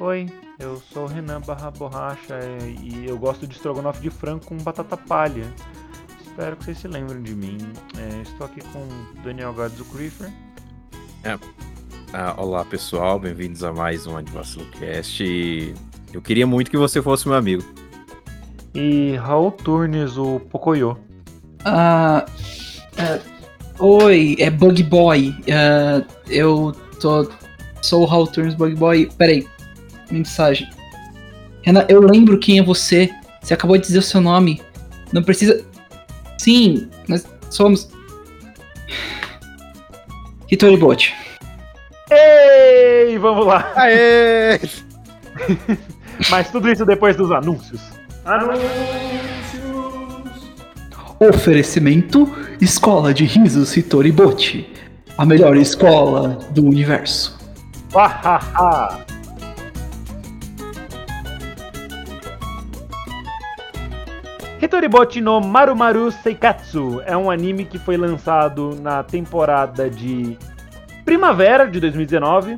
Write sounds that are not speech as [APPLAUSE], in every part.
Oi, eu sou o Renan Barra Borracha é, e eu gosto de estrogonofe de frango com batata palha. Espero que vocês se lembrem de mim. É, estou aqui com o Daniel Gadzo Creeper. Ah, olá pessoal, bem-vindos a mais um Advacilo Cast. E Eu queria muito que você fosse meu amigo. E Raul Turnes, o Pocoyo. Ah, é, oi, é Bug Boy. Ah, eu tô. Sou o Hal Turns Bug Boy. Peraí, mensagem. Renan, eu lembro quem é você. Você acabou de dizer o seu nome. Não precisa. Sim, nós somos. Hitori Bot. Ei, vamos lá! Aê! [LAUGHS] Mas tudo isso depois dos anúncios. Oferecimento: Escola de Risos Hitori Bot. A melhor escola do universo. Hahaha! Hitoribot no Marumaru Seikatsu é um anime que foi lançado na temporada de primavera de 2019,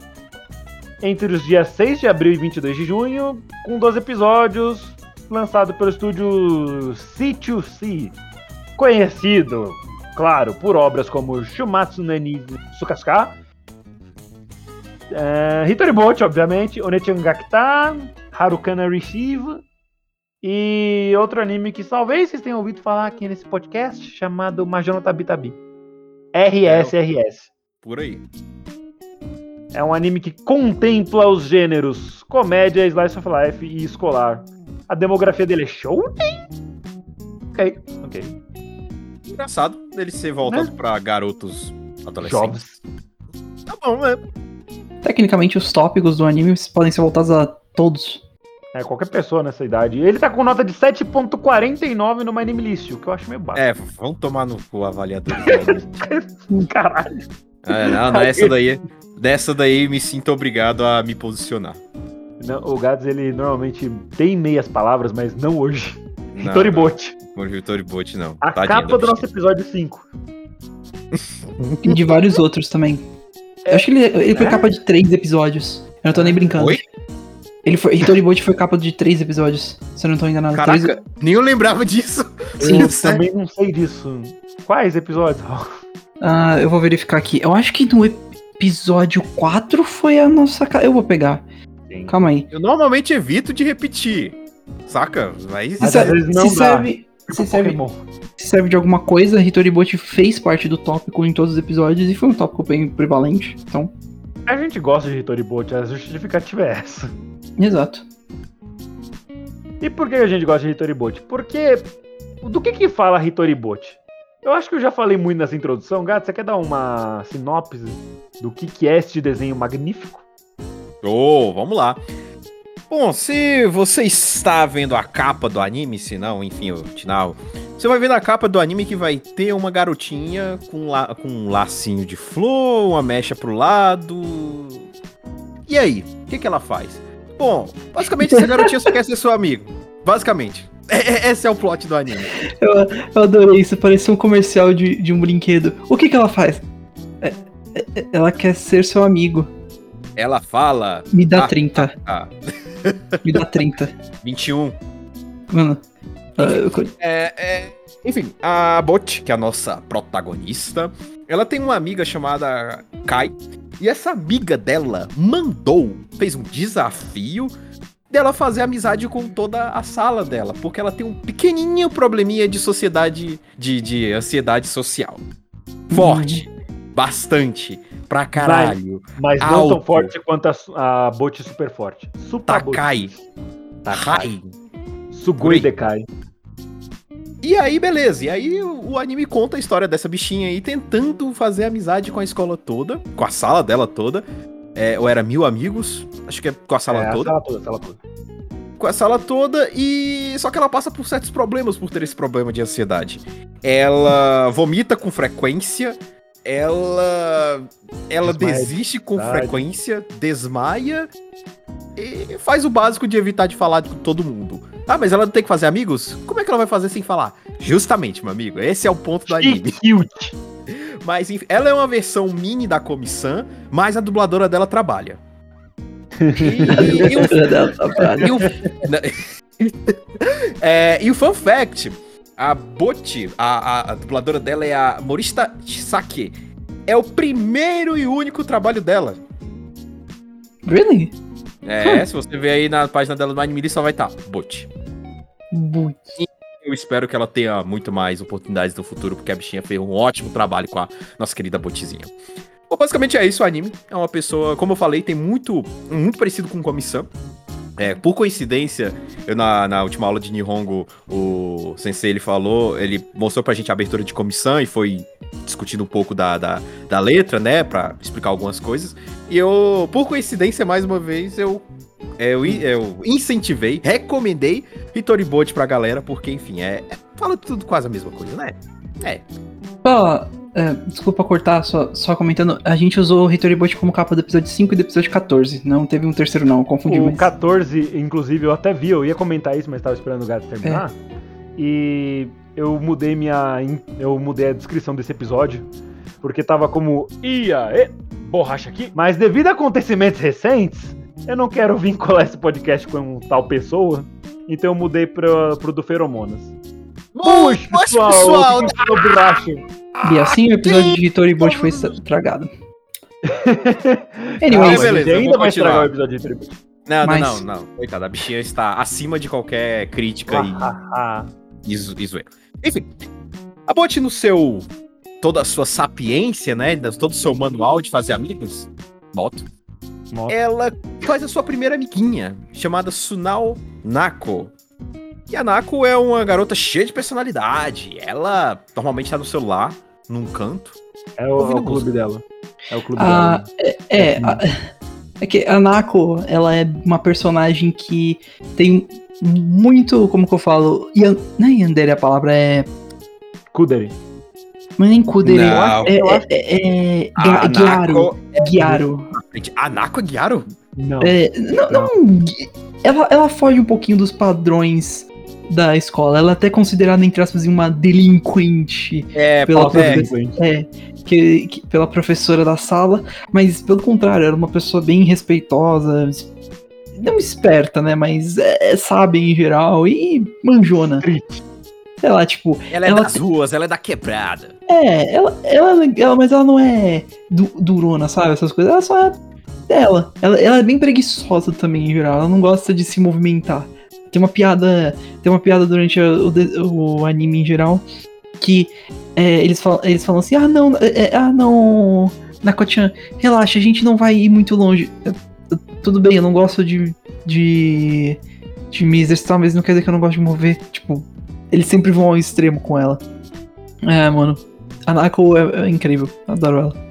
entre os dias 6 de abril e 22 de junho, com 12 episódios, lançado pelo estúdio C2C, conhecido, claro, por obras como Shumatsu no Tsukasuka, é, Hitoribot, obviamente, Onechan Gakita, Harukana Receive e outro anime que talvez vocês tenham ouvido falar aqui nesse podcast, chamado Majono Tabi Tabi. RSRS. Por aí. É um anime que contempla os gêneros comédia, slice of life e escolar. A demografia dele é show? Ok, ok. Engraçado ele ser voltado pra garotos adolescentes. Jovens. Tá bom, né? Tecnicamente, os tópicos do anime podem ser voltados a todos. É, qualquer pessoa nessa idade. Ele tá com nota de 7.49 no My Name List, o que eu acho meio baixo. É, vamos tomar no cu avaliador. [LAUGHS] Caralho. é, não, nessa daí, dessa daí me sinto obrigado a me posicionar. Não, o Gads, ele normalmente tem meias palavras, mas não hoje. Não, Por Hitoribot, não. A Tadinho capa do nosso episódio 5. E de vários outros também. Eu acho que ele, ele foi É? capa de três episódios. Eu não tô nem brincando. Oi? Ele foi. Hitori Bot foi capa de três episódios. Se eu não tô enganado. Três- Caraca, nem eu lembrava disso. Sim. Eu também não sei disso. Quais episódios? Ah, eu vou verificar aqui. Eu acho que no episódio 4 foi a nossa. Eu vou pegar. Calma aí. Eu normalmente evito de repetir. Saca? Mas. Mas se às vezes não se dá. serve, se serve, se serve de alguma coisa, Hitori Bot fez parte do tópico em todos os episódios e foi um tópico bem prevalente. Então, A gente gosta de Hitoribot, a justificativa é essa. exato. E por que a gente gosta de Hitoribot? Porque. Do que que fala Hitoribot? Eu acho que eu já falei muito nessa introdução. Gato, você quer dar uma sinopse do que, que é este desenho magnífico? Oh, vamos lá. Bom, se você está vendo a capa do anime, se não, enfim, o Tinal, você vai ver na capa do anime que vai ter uma garotinha com, la com um lacinho de flor, uma mecha pro lado. E aí, o que, que ela faz? Bom, basicamente essa garotinha só quer ser seu amigo. Basicamente. É- é- esse é o plot do anime. Eu, eu adorei isso, parecia um comercial de, de um brinquedo. O que que ela faz? É- é- ela quer ser seu amigo. Ela fala. Me dá Ah, 30. Ah, Me dá 30. 21. [LAUGHS] Mano. É, é, enfim, a Bot, que é a nossa protagonista, ela tem uma amiga chamada Kai. E essa amiga dela mandou, fez um desafio dela fazer amizade com toda a sala dela, porque ela tem um pequenininho probleminha de sociedade, de, de ansiedade social. Forte, bastante, pra caralho. Mas não tão forte quanto a, a Bot super forte. Super Bot. Takai. Takai. Takai. Sugoi Oi. Dekai. E aí, beleza. E aí, o, o anime conta a história dessa bichinha aí tentando fazer amizade com a escola toda, com a sala dela toda. é, ou era Mil Amigos, acho que é com a sala É, toda. A sala toda, a sala toda. com a sala toda e só que ela passa por certos problemas por ter esse problema de ansiedade. Ela vomita com frequência, ela ela Desmaia de desiste com frequência, desmaia e faz o básico de evitar de falar com todo mundo. Ah, mas ela não tem que fazer amigos? Como é que ela vai fazer sem falar? Justamente, meu amigo, esse é o ponto do anime. Cute. [LAUGHS] Mas enfim, ela é uma versão mini da Comissão, mas a dubladora dela trabalha. E, e o [LAUGHS] Dela trabalha. e o, Na- [LAUGHS] É, e o fun fact: a Boti, a, a- a dubladora dela é a Morista Sake. É o primeiro e único trabalho dela. Really? É, se você ver aí na página dela do Anime, só vai estar Boti. Muito. Eu espero que ela tenha muito mais oportunidades no futuro, porque a bichinha fez um ótimo trabalho com a nossa querida Botizinha. Bom, basicamente é isso o anime. É uma pessoa, como eu falei, tem muito, muito parecido com Comissão. É, por coincidência, eu na, na última aula de Nihongo, o sensei ele falou, ele mostrou pra gente a abertura de comissão e foi discutindo um pouco da, da, da letra, né, pra explicar algumas coisas. E eu, por coincidência, mais uma vez, eu, eu, eu incentivei, recomendei Hitori Bote pra galera, porque, enfim, é, é- fala tudo quase a mesma coisa, né? É, Só, é, desculpa cortar, só, só comentando. A gente usou o Hitoribot como capa do episódio 5 e do episódio 14. Não teve um terceiro, não. Confundi O mais. 14, inclusive, eu até vi, eu ia comentar isso, mas tava esperando o gato terminar. E eu mudei minha. Eu mudei a descrição desse episódio, porque tava como Ia, e, borracha aqui. Mas devido a acontecimentos recentes, eu não quero vincular esse podcast com tal pessoa. Então eu mudei pro, pro do Feromonas. Puxa, pessoal! pessoal, borracha? E assim o episódio de Hitoribot foi estragado. Ah, [LAUGHS] Anyways, beleza, ainda vou vai estragar o episódio de Tribute. Não, Mas- não, não, não. Coitada, a bichinha está acima de qualquer crítica Ah, e, e, e zoeira. Enfim, a Bot no seu. toda a sua sapiência, né? das- Todo o seu manual de fazer amigos, moto, Moto. ela faz a sua primeira amiguinha, chamada Sunao Nako. E a Nako é uma garota cheia de personalidade. Ela normalmente tá no celular, num canto. é, o, é o clube dela. É o clube a, dela. é, a, é que a Nako, ela é uma personagem que tem muito, como que eu falo, yan, não é Yandere a papalavra, é Kudere. é nem Kudere, Não. é, é, é, é Gyaru, Nako. Gyaru. A Nako é Gyaro? Não. É, não, não, ela, ela foge um pouquinho dos padrões da escola, ela é até considerada, entre aspas, uma delinquente, É, Pela é, professora. É, que, que- pela professora da sala, mas pelo contrário, era uma pessoa bem respeitosa, es- não esperta, né? Mas é, sabe em geral e manjona. Street. Sei lá, tipo, ela é ela das ruas, ela é da quebrada. é, ela, ela, é legal, mas ela não é du- durona, sabe? Essas coisas, ela só é dela. Ela, ela é bem preguiçosa também, em geral, ela não gosta de se movimentar. Tem uma piada, tem uma piada durante o, de- o anime em geral que é, eles, falam, eles falam assim: ah, não, é, é, ah, não, Nakochan, relaxa, a gente não vai ir muito longe. Eu- eu- tudo bem, eu não gosto de, de, de me exercitar, mas não quer dizer que eu não gosto de mover. Tipo, eles sempre vão ao extremo com ela. É, mano. A Nako é, é incrível. Adoro ela.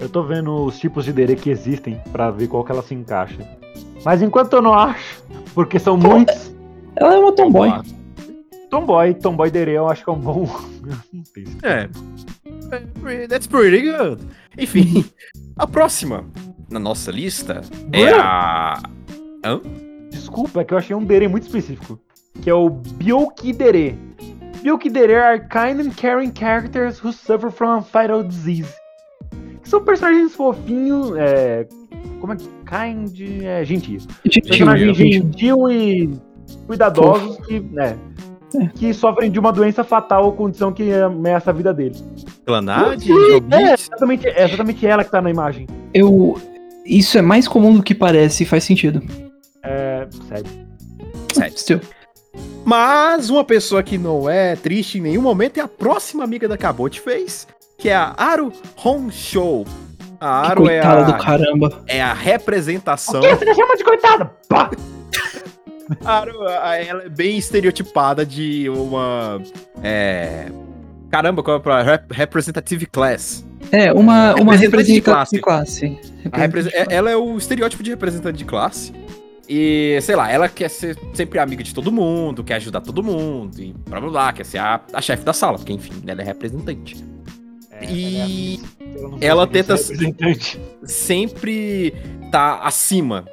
Eu tô vendo os tipos de dere que existem pra ver qual que ela se encaixa. Mas enquanto eu não acho, porque são muitos, Ela é uma tomboy. Tomboy, Tomboy dere eu acho que é um bom. [LAUGHS] É. É, That's pretty good. Enfim, a próxima na nossa lista é a. Desculpa, é que eu achei um dere muito específico. Que é o Byokidere. Byokidere are kind and caring characters who suffer from a fatal disease. Que são personagens fofinhos, é... Como é que... Kind... É, gentil. Gentil, Personagens gentil. e cuidadosos que, né, que sofrem de uma doença fatal ou condição que ameaça a vida deles. Clanade, É, exatamente, é exatamente ela que tá na imagem. Eu. Isso é mais comum do que parece e faz sentido. É, sério. Sério. Mas uma pessoa que não é triste em nenhum momento é a próxima amiga da Cabote fez, que é a Aru Honsho. A Que Aru é coitada do a, caramba. é a representação. Você já chama de coitada? Pá! A [LAUGHS] Aru, a- ela é bem estereotipada de uma. É. Caramba, qual é pra rep- Representative Class. É, uma, uma Representante de representante de classe. A represen- é- ela é o estereótipo de representante de classe. E, sei lá, ela quer ser sempre amiga de todo mundo, quer ajudar todo mundo, e blá blá blá, quer ser a, a chefe da sala, porque enfim, ela é representante. É, E ela, não ela tenta- sempre tá acima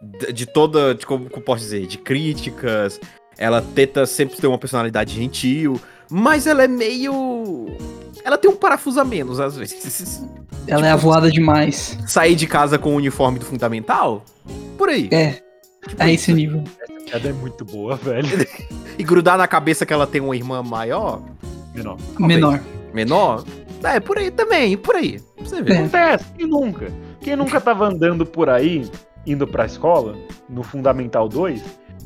de, de toda, de como eu posso dizer, de críticas. Ela tenta sempre ter uma personalidade gentil, mas ela é meio. Ela tem um parafuso a menos, às vezes. Ela é avoada demais. Sair de casa com o uniforme do fundamental? Por aí. É, a esse nível. Essa piada é muito boa, [LAUGHS] velho. E grudar na cabeça que ela tem uma irmã maior, Menor. Menor. menor. É, por aí também, por aí. Pra você ver. É. Acontece, quem nunca? Quem nunca tava andando por aí, indo pra escola, no Fundamental 2,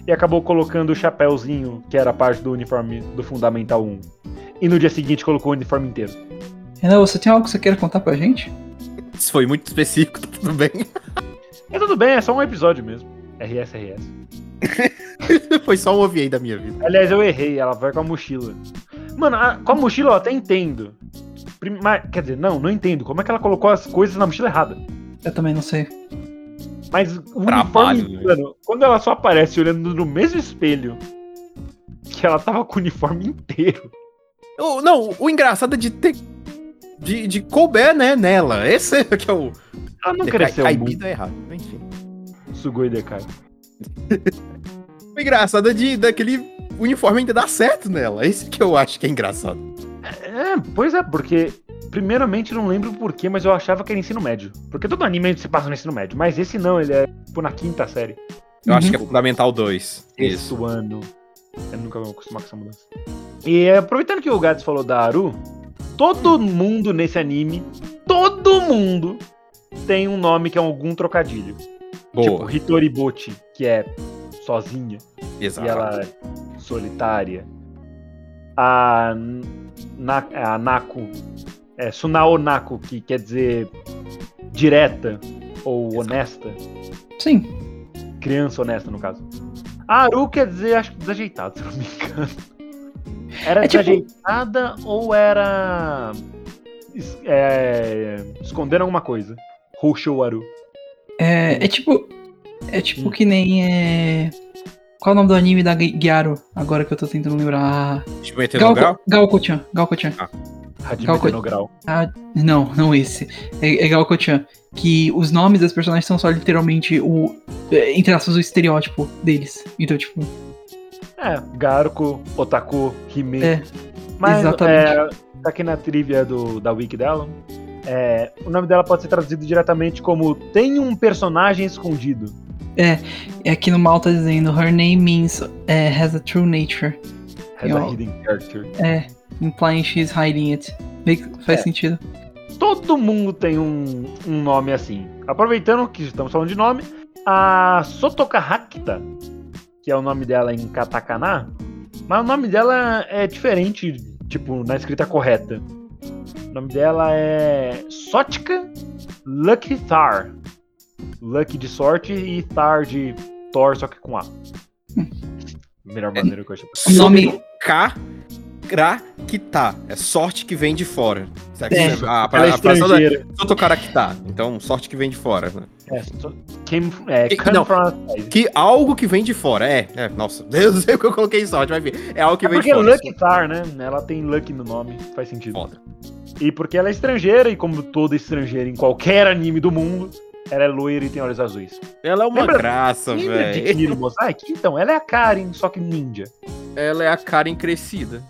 e acabou colocando o chapéuzinho, que era parte do uniforme do Fundamental 1. E no dia seguinte colocou o uniforme inteiro. Renan, você tem algo que você queira contar pra gente? Isso foi muito específico, tá tudo bem. Mas tudo bem, é só um episódio mesmo. RS, RS. [LAUGHS] foi só um ouvi aí da minha vida. Aliás, eu errei, ela vai com a mochila. Mano, a- com a mochila eu até entendo. Prim- mas- quer dizer, não, não entendo. Como é que ela colocou as coisas na mochila errada? Eu também não sei. Mas o Trabalho, uniforme, mano, quando ela só aparece olhando no mesmo espelho que ela tava com o uniforme inteiro. O- não, o engraçado é de ter. De, de couber, né, nela. Esse é que é o. Ela não a, cresceu a muito. Ibida é errado. Enfim. Sugoi Dekai. O engraçado é de, daquele uniforme ainda dar certo nela. Esse que eu acho que é engraçado. É, pois é, porque. Primeiramente, não lembro porquê, mas eu achava que era ensino médio. Porque todo anime se passa no ensino médio. Mas esse não, ele é tipo na quinta série. Eu acho Uhum. que é Fundamental 2. Isso. Isso ano. Eu nunca vou acostumar com essa mudança. E é, aproveitando que o Gats falou da Aru, todo mundo nesse anime, todo mundo tem um nome que é algum trocadilho. Tipo, Boa. Hitoribochi, que é sozinha Exato. e ela é solitária. A, Na, a Naku, é Sunao Naku, que quer dizer direta ou Exato. honesta. Sim. Criança honesta, no caso. A Aru quer dizer, acho que desajeitada, [LAUGHS] se eu não me engano. Era É tipo- desajeitada ou era. é, escondendo alguma coisa? Rushou Aru. É, é tipo. É tipo Hum. que nem é. Qual é o nome do anime da Gyaro? Agora que eu tô tentando lembrar. Metendo no grau? Hajime Qual coi- no grau. Ah, não, não esse. É, é Galko-chan. Que os nomes das personagens são só literalmente o. é, Entre aspas, o estereótipo deles. Então, tipo. É, Garuko, Otaku, Hime. É, Mas exatamente. é, tá aqui na trivia do, da wiki dela. É, o nome dela pode ser traduzido diretamente como Tem um personagem escondido. É aqui no mal tá dizendo: Her name means é, has a true nature. Has Eu- a hidden character. É, implying she's hiding it. Make- Faz É. sentido. Todo mundo tem um, um nome assim. Aproveitando que estamos falando de nome, a Sotoka Hakita, que é o nome dela em katakana, mas o nome dela é diferente, tipo, na escrita correta. O nome dela é Sotika Lucky Thar. Lucky de sorte e Thar de Thor, só que com A. [LAUGHS] Melhor maneira que eu achei. Nome- K. Krakita. É sorte que vem de fora. Sabe? É. A, Ela é a, a, estrangeira. Sotokarakita. Então, sorte que vem de fora. né? É, so- came, é, Que- não. Que algo que vem de fora. É, é, nossa. Eu não sei o que eu coloquei sorte, vai ver. É algo que É vem porque de fora. Lucky Thar, né? Ela tem Lucky no nome, faz sentido. Foda. E porque ela é estrangeira, e como toda estrangeira em qualquer anime do mundo, ela é loira e tem olhos azuis. Ela é uma Lembra- graça, Lembra de velho. Kiro Mosaic? Então, ela é a Karen, só que ninja. Ela é a Karen crescida.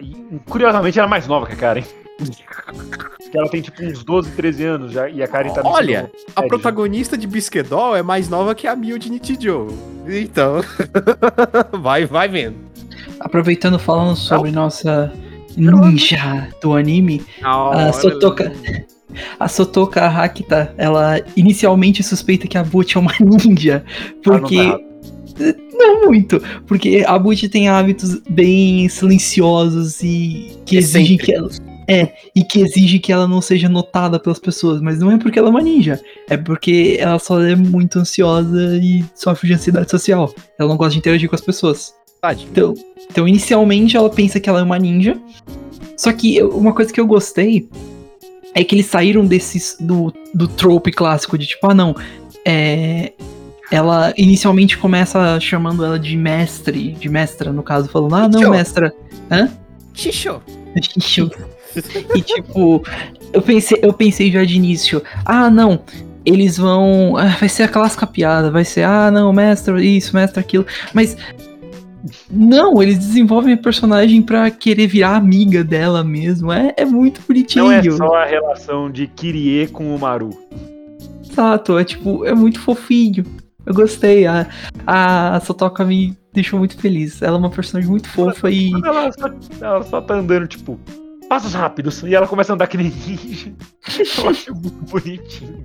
E, curiosamente, ela é mais nova que a Karen. [LAUGHS] Ela tem tipo uns 12, 13 anos já, e a Karen tá no Olha, ensino A médio protagonista de Bisquedol é mais nova que a Mil de Nichijou. Então, [LAUGHS] vai, vai vendo. Aproveitando falando sobre nossa ninja do anime, Ah, a Sotoka, a Sotoka Hakita, ela inicialmente suspeita que a Butch é uma [LAUGHS] ninja, não tá porque. [LAUGHS] não muito, porque a Butch tem hábitos bem silenciosos e que exigem que ela é e que exige que ela não seja notada pelas pessoas, mas não é porque ela é uma ninja, é porque ela só é muito ansiosa e sofre de ansiedade social. Ela não gosta de interagir com as pessoas. Tadinho. Então, então, inicialmente ela pensa que ela é uma ninja. Só que uma coisa que eu gostei é que eles saíram desses do, do trope clássico de tipo, ah não, é, ela inicialmente começa chamando ela de mestre, de mestra no caso, falando, ah não, mestra. Xixô. Ixi. e tipo, eu pensei, eu pensei já de início, ah não, eles vão. ah, vai ser a clássica piada, vai ser, ah não, mestre, isso, mestre, aquilo. Mas. Não, eles desenvolvem a personagem pra querer virar amiga dela mesmo. É, é muito bonitinho. Não é só a relação de Kirie com o Maru. Exato, é tipo, é muito fofinho. Eu gostei. A, a Sotoka me deixou muito feliz. Ela é uma personagem muito fofa e. Ela só, ela só tá andando, tipo, passos rápidos. E ela começa a andar que nem ninja. [LAUGHS] Eu acho muito bonitinho.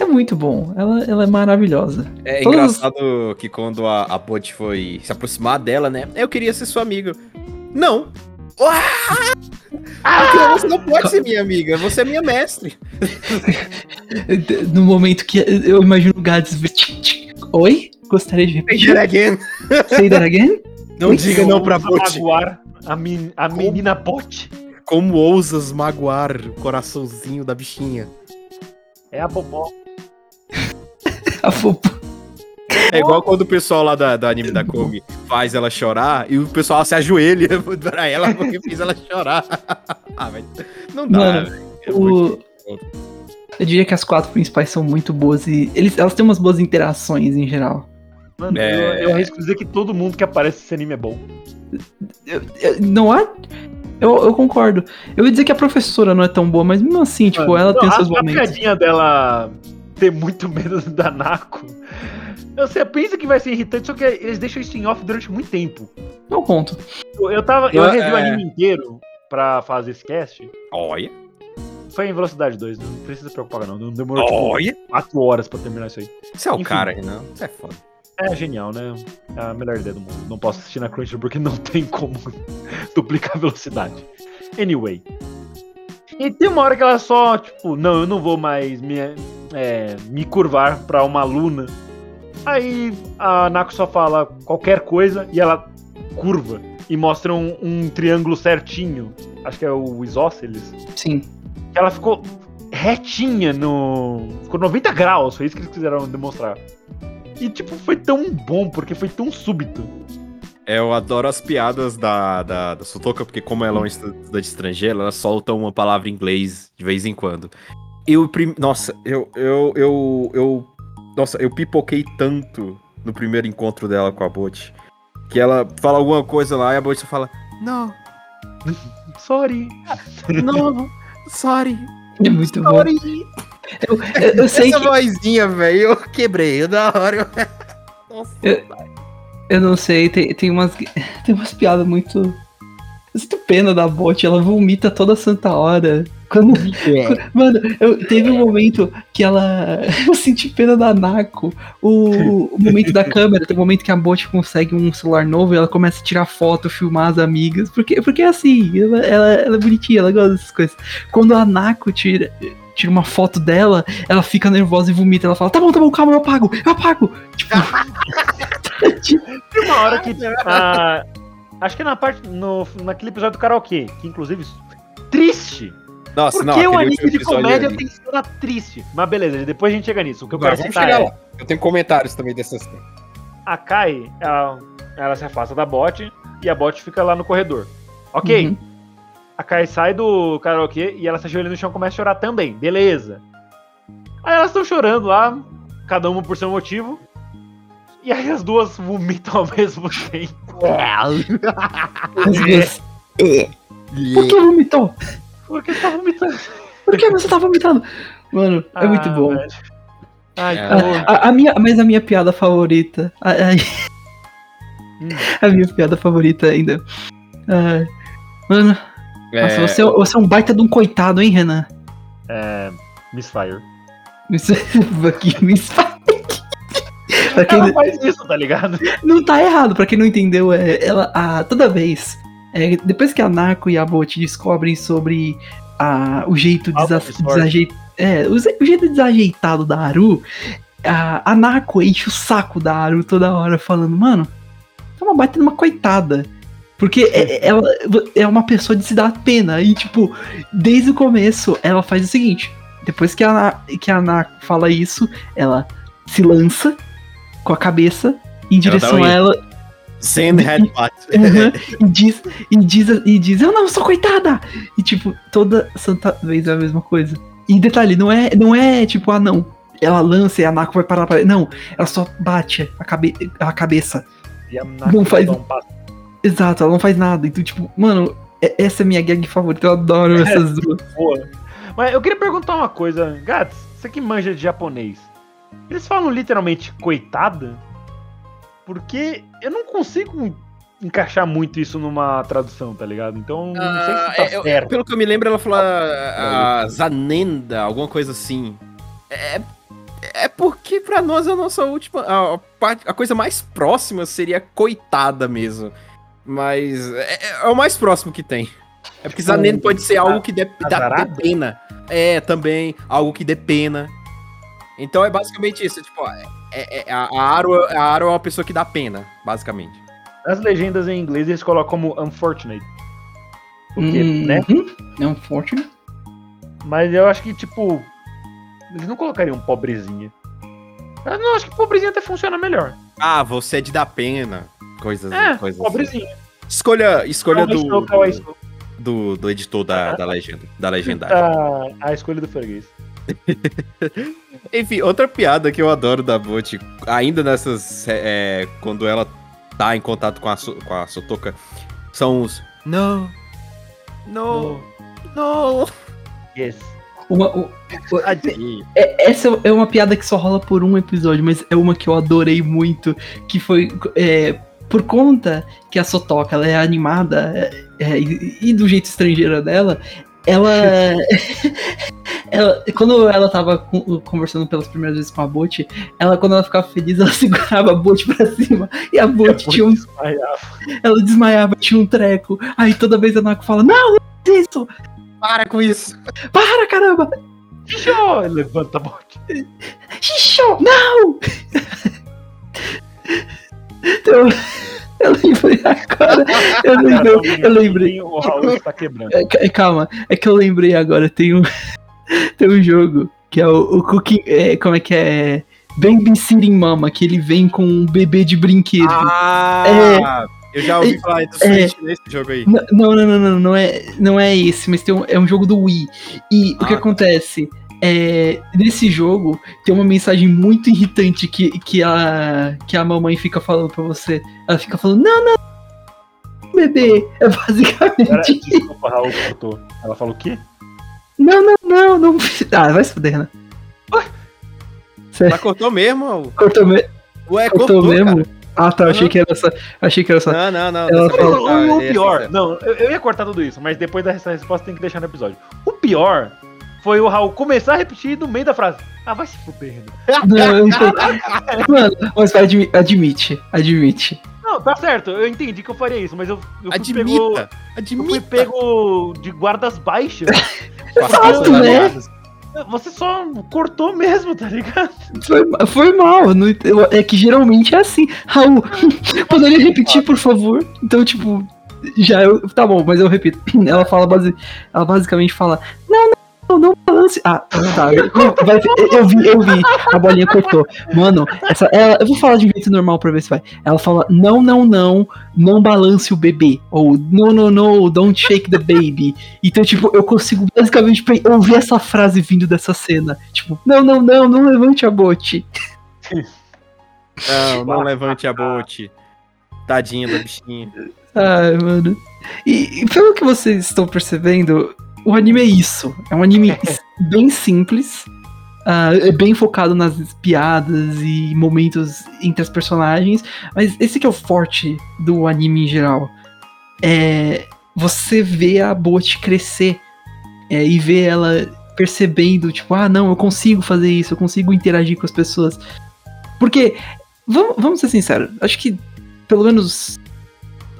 É muito bom. Ela, ela é maravilhosa. É Todos- engraçado que quando a, a Bot foi se aproximar dela, né? Eu queria ser sua amiga. Não. Ah! Porque você não pode ser minha amiga, você é minha mestre. No momento que eu imagino o Gads. Oi? Gostaria de repetir. again. Say that again? Não diga não pra Bot. magoar a, men- a Como? menina bot. Como ousas magoar o coraçãozinho da bichinha? É a Bobó. [LAUGHS] A fofa. É igual quando o pessoal lá da, da anime da Komi faz ela chorar e o pessoal se ajoelha [LAUGHS] pra ela porque fez ela chorar. [LAUGHS] ah, mas não dá, Mano, velho. É O... Eu diria que as quatro principais são muito boas e eles, elas têm umas boas interações em geral. Mano, É. eu, eu arrisco dizer que todo mundo que aparece nesse anime é bom. Eu- eu- não há. Eu, eu concordo. Eu ia dizer que a professora não é tão boa, mas mesmo assim, tipo, Mano, ela tem não, seus a, a momentos. piadinha dela ter muito medo da Nako. Você pensa que vai ser irritante, só que eles deixam isso em off durante muito tempo. Não conto. Eu, eu tava. Eu Ah, revi o é. anime inteiro pra fazer esse cast. Olha, Foi em velocidade 2, não precisa se preocupar, não. Não demorou tipo, olha. 4 horas pra terminar isso aí. Você é o Enfim. cara, Renan. Você é foda. É genial, né? É a melhor ideia do mundo. Não posso assistir na Crunchyroll porque não [LAUGHS] tem como [LAUGHS] duplicar a velocidade. Anyway. E tem uma hora que ela só, tipo, não, eu não vou mais me, é, me curvar pra uma aluna. Aí a Nako só fala qualquer coisa e ela curva e mostra um, um triângulo certinho. Acho que é o isósceles. Sim. Ela ficou retinha no. Ficou 90 graus, foi isso que eles quiseram demonstrar. E tipo, foi tão bom, porque foi tão súbito. É, eu adoro as piadas da, da, da Sutoka, porque como ela é uma estudante estrangeira, ela solta uma palavra em inglês de vez em quando. Eu, prim... nossa, eu, eu, eu, eu, nossa, eu pipoquei tanto no primeiro encontro dela com a Bot, que ela fala alguma coisa lá e a Bot só fala, não, [LAUGHS] Sorry. não, sorry, É muito bom. sorry. Eu, eu- eu sei Essa que. vozinha, velho, eu quebrei, eu da hora. Eu... [LAUGHS] Nossa, Eu não sei, tem, tem umas. [LAUGHS] Tem umas piadas muito. Eu sinto pena da bot, ela vomita toda santa hora. Quando. Mano, eu, teve um momento que ela. [LAUGHS] Eu senti pena da Nako. O, o momento da câmera, tem um momento que a bot consegue um celular novo e ela começa a tirar foto, filmar as amigas. Porque, porque é assim, ela, ela, ela é bonitinha, ela gosta dessas coisas. Quando a Nako tira. Tira uma foto dela, ela fica nervosa e vomita. Ela fala: Tá bom, tá bom, calma, eu apago, eu apago. Tipo, [LAUGHS] [LAUGHS] Tem uma hora que. ah, acho que é na parte. No, naquele episódio do karaokê, que inclusive. Triste! Nossa, Por não, que o anime de comédia ali- tem cena triste? Mas beleza, depois a gente chega nisso. O que eu quero vamos citar chegar é. lá. Eu tenho comentários também dessas coisas. A Kai, ela, ela se afasta da bot e a bot fica lá no corredor. Ok. Uhum. A Kai sai do karaokê e ela se ajoelha no chão e começa a chorar também. Beleza. Aí elas estão chorando lá, cada uma por seu motivo. E aí as duas vomitam ao [LAUGHS] mesmo tempo. as duas. Por que vomitou? Por que tá vomitando? Por que você tá vomitando? Mano, é muito Ah, bom. velho. Ai, É. A, a minha, mas a minha piada favorita. A, a- Hum. a minha piada favorita ainda. Ai, mano, nossa, É, você, é- você é um baita de um coitado, hein, Renan? É. Misfire. Espalha. [LAUGHS] Pra quem Ela não- faz isso, tá ligado? não tá errado, pra quem não entendeu, é, ela a, toda vez. é, depois que a Nako e a Bot descobrem sobre a, o jeito Alta desa, sorte. desajei- é, o, jeito desajeitado da Aru, a, a Nako enche o saco da Aru toda hora, falando, mano, tá uma baita numa coitada. Porque é- ela é uma pessoa de se dar pena. E, tipo, desde o começo, ela faz o seguinte: depois que a, que a fala isso, ela se lança com a cabeça em direção a ela Zen Headbutt. [LAUGHS] Uhum, e, diz, e, diz, e diz, eu não sou coitada! E tipo, toda santa vez é a mesma coisa. E detalhe, não é, não é tipo, ah não, ela lança e a Nako vai parar pra. Não, ela só bate a, cabe, a cabeça. E a Nako Não faz- um. Exato, ela não faz nada. Então, tipo, mano, é- essa é a minha gag favorita, eu adoro [LAUGHS] essas duas. Boa. Mas eu queria perguntar uma coisa, Gats, você que manja de japonês. Eles falam literalmente coitada? Porque eu não consigo encaixar muito isso numa tradução, tá ligado? Então, não sei se tá Ah, é, eu- certo. pelo que eu me lembro, ela falou a, a Zanenda, alguma coisa assim. É, é porque pra nós a nossa última. A, a coisa mais próxima seria coitada mesmo. Mas é, é o mais próximo que tem. É porque Zanenda pode ser algo que dê, dá, dê pena. É, também, algo que dê pena. Então é basicamente isso. Tipo, é, é- é- a, Aro, a Aro é uma pessoa que dá pena, basicamente. Nas legendas em inglês eles colocam como unfortunate. Porque, né? Uhum, É forte. Mas eu acho que, tipo, eles não colocariam pobrezinha. Eu não acho que pobrezinha até funciona melhor. Ah, você é de dar pena. Coisas, É, coisas assim. pobrezinha. Escolha, escolha Kawaii do, kawaii sou. do, do editor da, da legenda, da legendagem. A, a escolha do freguês. [LAUGHS] Enfim, outra piada que eu adoro da Bot, ainda nessas. é, quando ela tá em contato com a, com a Sotoka, são os. No. No. No. Yes. Uma, o- Tadinho. É- essa é uma piada que só rola por um episódio, mas é uma que eu adorei muito, que foi é, por conta que a Sotoka ela é animada é, é, e, e do jeito estrangeiro dela, ela, [LAUGHS] ela quando ela tava con- conversando pelas primeiras vezes com a Bot, ela quando ela ficava feliz, ela [LAUGHS] segurava a Bot pra cima e a Bot tinha um, ela desmaiava, tinha um treco. Aí toda vez a Nako fala: "Não, não faz isso! Para com isso. Para, caramba! Xixô! Levanta a bote. Xixô, não! Então, eu lembrei agora. Eu lembrei, eu lembrei. O Raul está quebrando. É, ca- calma, é que eu lembrei agora. Tem um, [LAUGHS] tem um jogo que é o, o Cooking. é, como é que é? Babysitting Mama, que ele vem com um bebê de brinquedo. Ah! Eu já ouvi É, falar do é. Switch nesse jogo aí. Não, não, não, não, não é, não é esse, mas tem um- é um jogo do Wii. E o que Ah. acontece? É, nesse jogo tem uma mensagem muito irritante que, que, a, que a mamãe fica falando pra você. Ela fica falando, não, não, bebê. É Pera, basicamente. desculpa, Raul cortou. Ela falou o quê? Não, não, não, não. [LAUGHS] Ah, vai se fuder, né? Você Mas cortou mesmo? cortou, me... Ué, cortou cortou, mesmo? cara. Ah, tá, achei que era só. Achei que era só. Não, não, não. Ela falou- o, é pior, sincero. não, eu, eu ia cortar tudo isso, mas depois dessa resposta tem que deixar no episódio. O pior foi o Raul começar a repetir no meio da frase. Ah, vai se fuder, né? Não, eu não sei. [LAUGHS] Mano, mas admi- admite, admite. Não, tá certo, eu entendi que eu faria isso, mas eu, eu fui pego. Admita. Eu fui pego de guardas baixas. [LAUGHS] Exato, né? Você só cortou mesmo, tá ligado? Foi, foi mal. não é que geralmente é assim. Raul, [LAUGHS] poderia repetir, por favor? Então, tipo, já eu. Tá bom, mas eu repito. Ela fala base, ela basicamente fala: Não, não, não balance. Ah, tá. não, vai- eu vi, eu vi. A bolinha cortou. Mano, essa, ela, eu vou falar de um jeito normal pra ver se vai. Ela fala: Não, não, não, não balance o bebê. Ou No, no, no, don't shake the baby. Então, tipo, eu consigo basicamente ouvir essa frase vindo dessa cena. Tipo, não, não, não, não levante a bote. Não, não levante a bote. Tadinha da bichinha. Ai, mano. E, e pelo que vocês estão percebendo, o anime é isso. É um anime [LAUGHS] bem simples. ah, é bem focado nas piadas e momentos entre as personagens. Mas esse que é o forte do anime em geral. É você vê a Bot crescer. é, e ver ela percebendo, tipo, ah, não, eu consigo fazer isso, eu consigo interagir com as pessoas. Porque, vamos, vamos ser sinceros, acho que pelo menos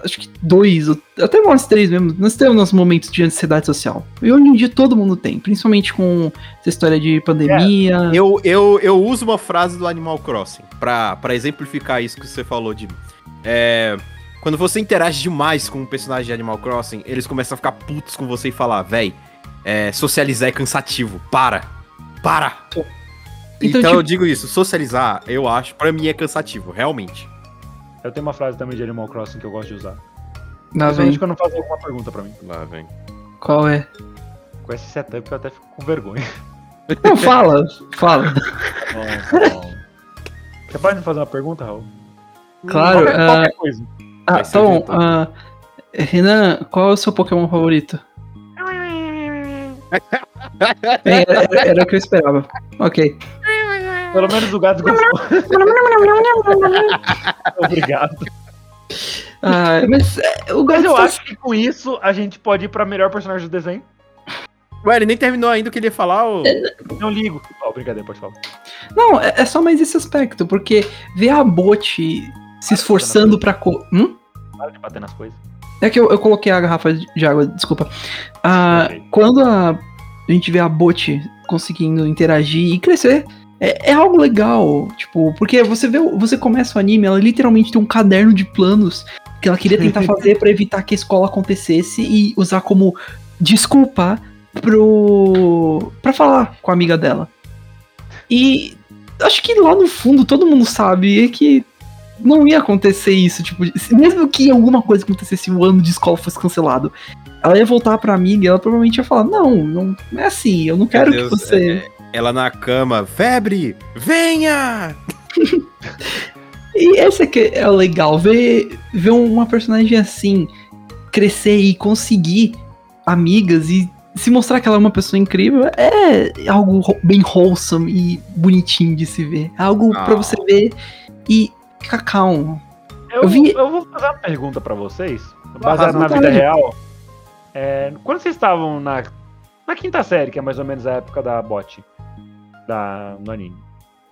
acho que dois, até umas três mesmo, nós temos nossos momentos de ansiedade social. E hoje em dia todo mundo tem, principalmente com essa história de pandemia. Eu, eu, eu uso uma frase do Animal Crossing pra, pra exemplificar isso que você falou de. É, quando você interage demais com um personagem de Animal Crossing, eles começam a ficar putos com você e falar, véi, é, socializar é cansativo. Para! Para! Então, Então, tipo- eu digo isso, socializar, eu acho, pra mim é cansativo, realmente. Eu tenho uma frase também de Animal Crossing que eu gosto de usar. Lá vem. Quando fazem alguma pergunta pra mim. Lá, vem. Qual é? Com esse setup eu até fico com vergonha. [LAUGHS] Não, fala, fala. Bom, bom. Você pode me fazer uma pergunta, Raul? Claro, Qualquer, ah, qualquer coisa. Ah, tá editor. ah, Renan, qual é o seu Pokémon favorito? [LAUGHS] É, era, era o que eu esperava. Ok. Pelo menos o gato gostou. [LAUGHS] Obrigado. Ah, mas é, o Mas gato eu tá- acho que com isso a gente pode ir pra melhor personagem do desenho. Ué, ele nem terminou ainda o que ele ia falar, ô. Não ligo. Ó, brincadeira, pode falar. Não, é, é só mais esse aspecto, porque ver a Bot se esforçando pra. Co... Hum? Para de bater nas coisas. É que eu, eu coloquei a garrafa de água, desculpa. Ah, quando a, a gente vê a Bot conseguindo interagir e crescer, é, é algo legal. Tipo, porque você vê, você começa o anime, ela literalmente tem um caderno de planos que ela queria tentar [LAUGHS] fazer pra evitar que a escola acontecesse e usar como desculpa pro. pra falar com a amiga dela. E acho que lá no fundo todo mundo sabe que não ia acontecer isso, tipo, mesmo que alguma coisa acontecesse o ano de escola fosse cancelado, ela ia voltar pra amiga e ela provavelmente ia falar: Não, não é assim, eu não quero Meu que Deus, você. é- ela na cama, febre, venha! [LAUGHS] E esse é que é o legal, ver, ver uma personagem assim crescer e conseguir amigas e se mostrar que ela é uma pessoa incrível é algo bem wholesome e bonitinho de se ver. É algo pra Ah. você ver e ficar calmo. Eu, Eu vi- eu vou fazer uma pergunta pra vocês, baseada razão na vida real. É, quando vocês estavam na, na quinta série, que é mais ou menos a época da bot, da, no anime,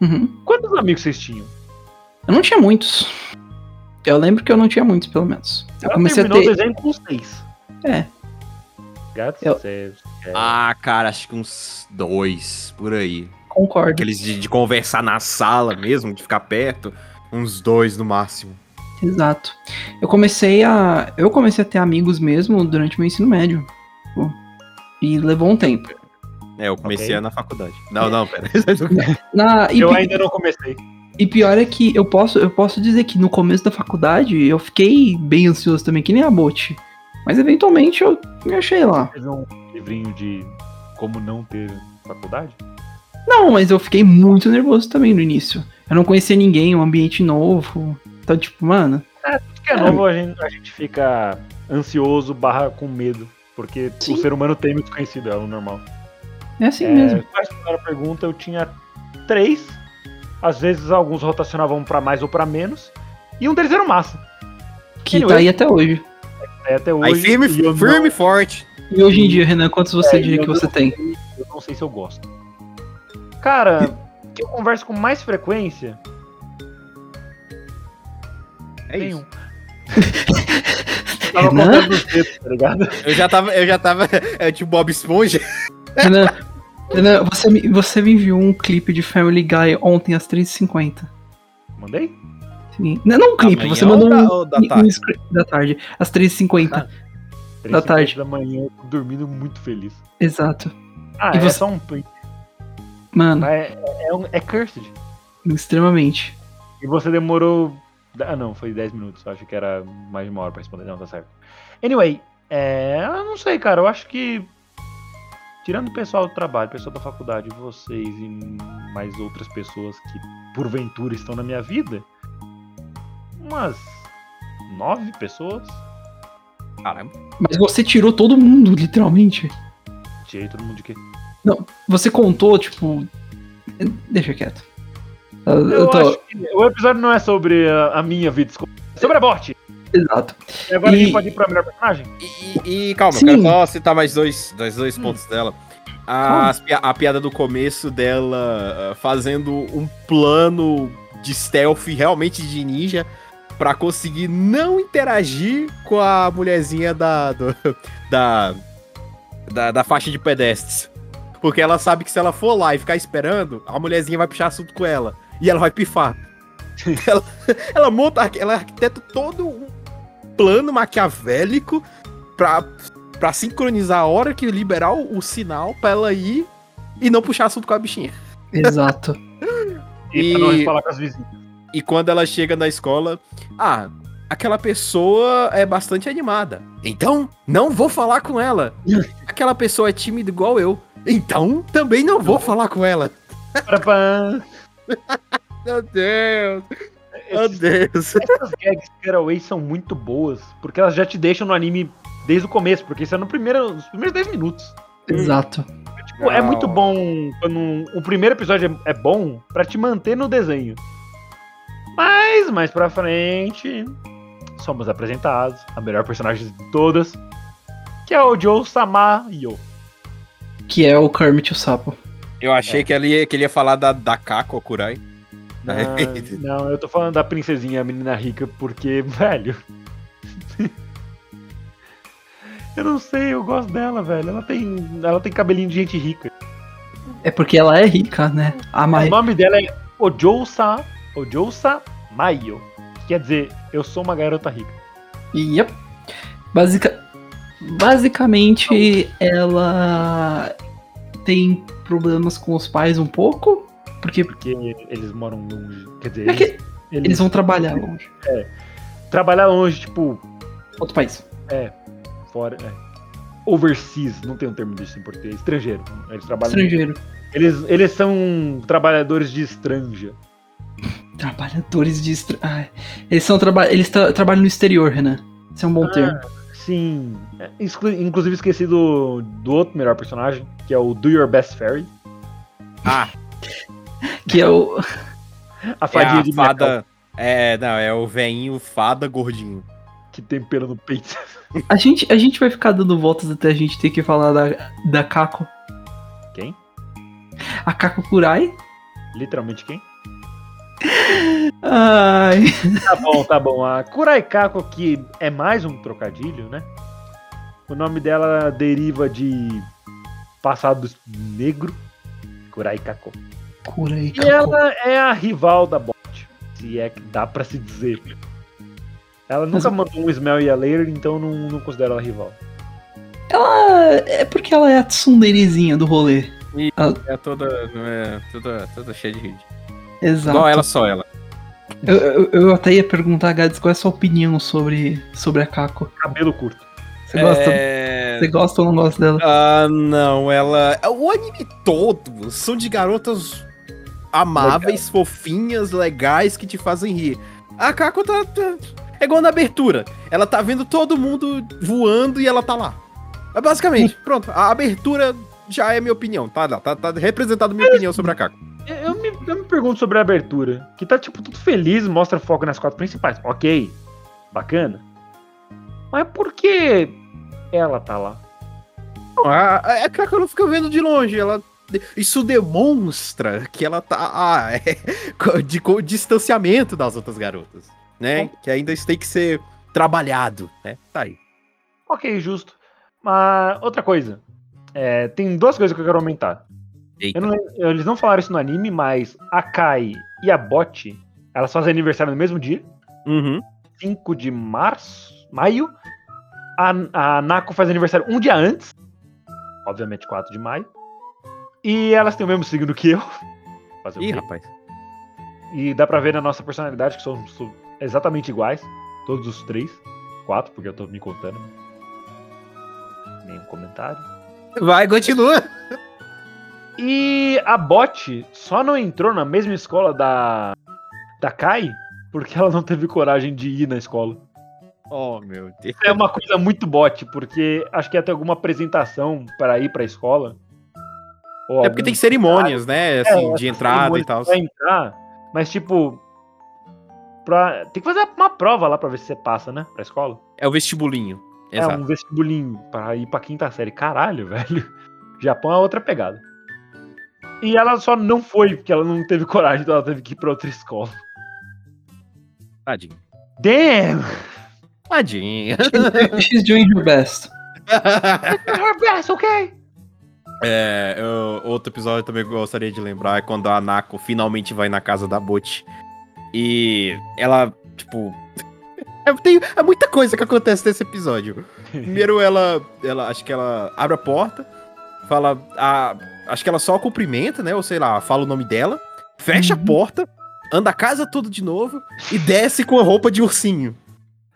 Uhum. quantos amigos vocês tinham? Eu não tinha muitos. Eu lembro que eu não tinha muitos, pelo menos. Eu Ela comecei a terminou o ter. desenho com seis. É. Gatos, Eu- você... é, Ah, cara, acho que uns dois, por aí. Concordo. Aqueles de, de conversar na sala mesmo, de ficar perto, uns dois no máximo. Exato. Eu comecei a. Eu comecei a ter amigos mesmo durante meu ensino médio. E levou um tempo. É, eu comecei Ok. na faculdade. [LAUGHS] Não, não, pera. [LAUGHS] Na, e, eu ainda não comecei. e pior é que eu posso, eu posso dizer que no começo da faculdade eu fiquei bem ansioso também, que nem a Bot. Mas eventualmente eu me achei lá. Fez um livrinho de como não ter faculdade? Não, mas eu fiquei muito nervoso também no início. Eu não conhecia ninguém, um ambiente novo. Então, tipo, mano. Tudo que é novo a gente, a gente fica ansioso barra com medo. Porque Sim. o ser humano teme o desconhecido, é o normal. É assim É, mesmo. responder a pergunta, eu tinha três. Às vezes alguns rotacionavam pra mais ou pra menos. E um deles era o massa. Que anyway. tá aí até hoje. É, até hoje. Aí firme, e firme não- e forte. E hoje em dia, Renan, quantos você É, diria que você tem? sei- Eu não sei se eu gosto. Cara, que eu converso com mais frequência. É tem isso. [LAUGHS] um. Renan? dedos, tá ligado? Eu já tava, eu já tava, [LAUGHS] é tipo Bob Esponja. Renan, Renan você, me, você me enviou um clipe de Family Guy ontem às 3h50. Mandei? Sim. Não, não um clipe, manhã você ou mandou da- um, da um tarde? script da tarde, às 3h50. Três Da tarde. Da manhã, dormindo muito feliz. Exato. Ah, E é você- só um print. Mano, É, é, um- é cursed. extremamente. E você demorou. Ah, não, foi 10 minutos. Acho que era mais de uma hora pra responder. Não, tá certo. Anyway, é. Eu não sei, cara. Eu acho que. Tirando o pessoal do trabalho, o pessoal da faculdade, vocês e mais outras pessoas que porventura estão na minha vida, umas nove pessoas. Caramba. Mas você tirou todo mundo, literalmente. Tirei todo mundo de quê? Você contou, tipo. Deixa quieto. Eu, Eu tô. acho que o episódio não é sobre a, a minha vida, desculpa. É sobre a bot. Exato. E agora a E- gente pode ir pra melhor personagem? E, e- e calma, Sim. eu quero só citar mais dois, dois, dois pontos dela. A, a piada do começo dela ah, fazendo um plano de stealth realmente de ninja pra conseguir não interagir com a mulherzinha da, do- [LAUGHS] da, da, da faixa de pedestres. Porque ela sabe que se ela for lá e ficar esperando, a mulherzinha vai puxar assunto com ela. E ela vai pifar. [LAUGHS] ela, ela monta, ela arquiteta todo plano maquiavélico pra, pra sincronizar a hora que liberar o, o sinal pra ela ir e não puxar assunto com a bichinha. Exato. [LAUGHS] E, pra não E- falar com as vizinhas. E quando ela chega na escola, ah, aquela pessoa é bastante animada. Então, não vou falar com ela. [LAUGHS] Aquela pessoa é tímida igual eu. Então, também não vou falar com ela. [LAUGHS] Meu Deus. Meu Deus. Essas gags cutaways são muito boas, porque elas já te deixam no anime desde o começo, porque isso é no primeiro, nos primeiros 10 minutos. Exato. Tipo, é muito bom quando um- o primeiro episódio é, é bom pra te manter no desenho. Mas mais pra frente, somos apresentados a melhor personagem de todas, que é o Joe Samayo. Que é o Kermit o Sapo. Eu achei que, ele ia, que ele ia falar da, da Kako Kurai. [LAUGHS] Não, não, eu tô falando da princesinha, a menina rica, porque, [LAUGHS] velho. eu não sei, eu gosto dela, velho. Ela tem, ela tem cabelinho de gente rica. É porque ela é rica, né? A Mai... O nome dela é Ojousa, Ojousa Maio. Que quer dizer, eu sou uma garota rica. Yep. Basica... Basicamente, ela tem problemas com os pais um pouco. Porque Porque eles moram longe. Quer dizer, É eles, que eles eles vão trabalhar longe. trabalhar longe, tipo, Outro país. fora. É. Overseas, não tem um termo disso em português. Estrangeiro. Eles trabalham. Estrangeiro. Eles, eles são trabalhadores de estranja. [LAUGHS] Trabalhadores de. Estra... Ai, eles são traba... eles tra- trabalham no exterior, Renan. Esse é um bom termo. Sim. É, exclu- Inclusive esqueci do, do outro melhor personagem, que é o Do Your Best Fairy. Ah, [LAUGHS] [LAUGHS] Que é o. [LAUGHS] A é fadinha a de Macau, fada. É, não, é o veinho fada gordinho. que tem pelo no peito. [LAUGHS] A gente, a gente vai ficar dando voltas até a gente ter que falar da, da Kako. Quem? A Kako Kurai. Literalmente quem? Ai. Tá bom, tá bom. A Kuraikako, que é mais um trocadilho, né? O nome dela deriva de passado negro. Kuraikako. Kurai E ela é a rival da bot, se é que dá pra se dizer. Ela nunca Mas- mandou um Smell e a Layer, então não, não considero ela rival. Ela. É porque ela é a tsunderizinha do rolê. É toda. É, toda, toda cheia de rede. Exato. Igual ela, só ela. Eu, eu, eu até ia perguntar, Gads, qual é a sua opinião sobre, sobre a Kako? Cabelo curto. Você gosta, É... você gosta ou não gosta dela? Ah, não, ela. O anime todo são de garotas amáveis, fofinhas, legais que te fazem rir. A Kako tá, tá- É igual na abertura. Ela tá vendo todo mundo voando e ela tá lá. É basicamente, [LAUGHS] pronto. A abertura já é minha opinião, tá? Tá, tá representado minha opinião sobre a Kako. Eu, me, eu me pergunto sobre a abertura. Que tá, tipo, tudo feliz, mostra foco nas quatro principais. Ok, bacana. Mas por que ela tá lá? Não, a, a Kako não fica vendo de longe. Ela. Isso demonstra que ela tá ah, [LAUGHS] é, de distanciamento das outras garotas, né? Que ainda isso tem que ser trabalhado, né? Tá aí. Ok, justo. Mas outra coisa. É, tem duas coisas que eu quero aumentar. Eu não eles não falaram isso no anime, mas a Kai e a Bot, elas fazem aniversário no mesmo dia, Uhum. 5 de março, maio. A, a Nako faz aniversário um dia antes, obviamente 4 de maio. E elas têm o mesmo signo que eu. [LAUGHS] Fazer o Ih, quê? rapaz. E dá pra ver na nossa personalidade que somos so- exatamente iguais. Todos os três. Quatro, porque eu tô me contando. Nenhum comentário. Vai, continua. E a Bot só não entrou na mesma escola da, da Kai porque ela não teve coragem de ir na escola. Oh, meu Deus. É uma coisa muito bot, porque acho que ia ter alguma apresentação para ir pra escola. Ou É porque tem cerimônias, né? Assim, É, de entrada e tal. Pra entrar, mas tipo. Pra... Tem que fazer uma prova lá pra ver se você passa, né? Pra escola. É o vestibulinho. É Exato. um vestibulinho pra ir pra quinta série. Caralho, [LAUGHS] velho. Japão é outra pegada. E ela só não foi, porque ela não teve coragem, então ela teve que ir pra outra escola. Tadinho. Damn! Tadinho. She's doing her best. Her best, ok? É, eu- outro episódio também que eu gostaria de lembrar é quando a Nako finalmente vai na casa da Bot. E ela, tipo. É, tem, é muita coisa que acontece nesse episódio. Primeiro, ela, ela. Acho que ela abre a porta, fala. A, acho que ela só cumprimenta, né? Ou sei lá, fala o nome dela, fecha a porta, anda a casa toda de novo e desce com a roupa de ursinho.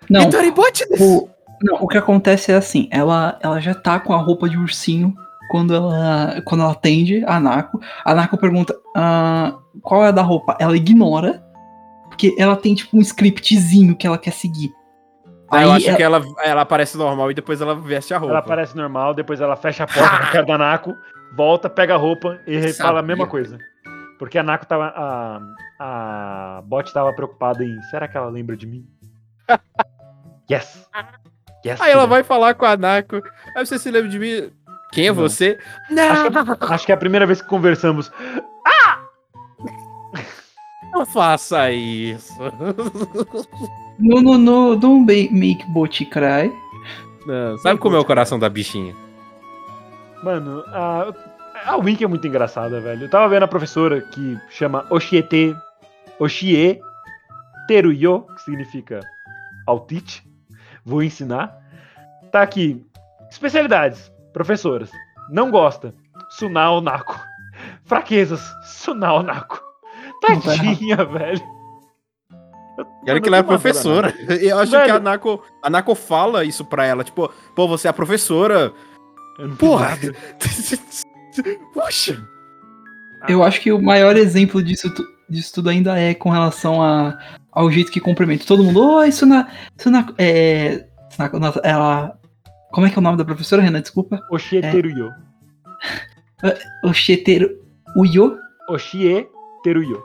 Não, rebote o, não, o que acontece é assim, ela, ela já tá com a roupa de ursinho quando ela, quando ela atende a Nako. A Nako pergunta "Ah, qual é a da roupa. Ela ignora, porque ela tem tipo um scriptzinho que ela quer seguir. Aí eu acho ela- que ela, ela aparece normal e depois ela veste a roupa. Ela parece normal, depois ela fecha a porta na cara da Nako, volta, pega a roupa e Sabia. fala a mesma coisa. Porque a Nako tava. A, a bot tava preocupada em. Será que ela lembra de mim? [LAUGHS] Yes! Yes! Aí ela vai falar com a Nako. Aí você se lembra de mim? Quem é Não. você? Acho que, acho que é a primeira vez que conversamos. Não faça isso. No, no, no, don't make bot cry. Não, sabe como é o coração da bichinha? Mano, a, a Wink é muito engraçada, velho. Eu tava vendo a professora que chama Oshiete. Oshie Teruyo, que significa I'll teach. Vou ensinar. Tá aqui. Especialidades. Professoras. Não gosta. Sunao Nako. Fraquezas. Sunao Nako. Não tá Tadinha, velho. E olha que ela é professora. [LAUGHS] Eu acho Velho. que a Nako, a Nako fala isso pra ela. Tipo, pô, você é a professora. Porra. [LAUGHS] Poxa. Eu acho que o maior exemplo disso, disso tudo ainda é com relação a, ao jeito que cumprimenta todo mundo. Oi, Suna. Suna é, Sunako, nossa, ela. Como é que é o nome da professora, Renan? Desculpa. Oshie É. Teruyo. O Sheteru. Uyo? Oshie Teruyo.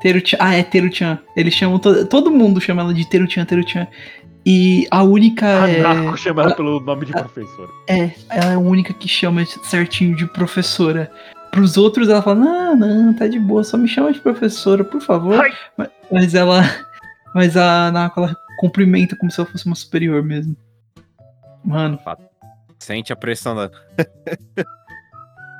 Teruchan. Ah, é Teruchan. Eles chamam. To, todo mundo chama ela de Teruchan, Teruchan. E a única. A é, Nako chama ela pelo nome de professora. É, ela é a única que chama certinho de professora. Pros outros ela fala, não, não, tá de boa, só me chama de professora, por favor. Ai. Ma- Mas ela. [LAUGHS] Mas a Nako, ela cumprimenta como se ela fosse uma superior mesmo. Mano, Sente a pressão da. [LAUGHS]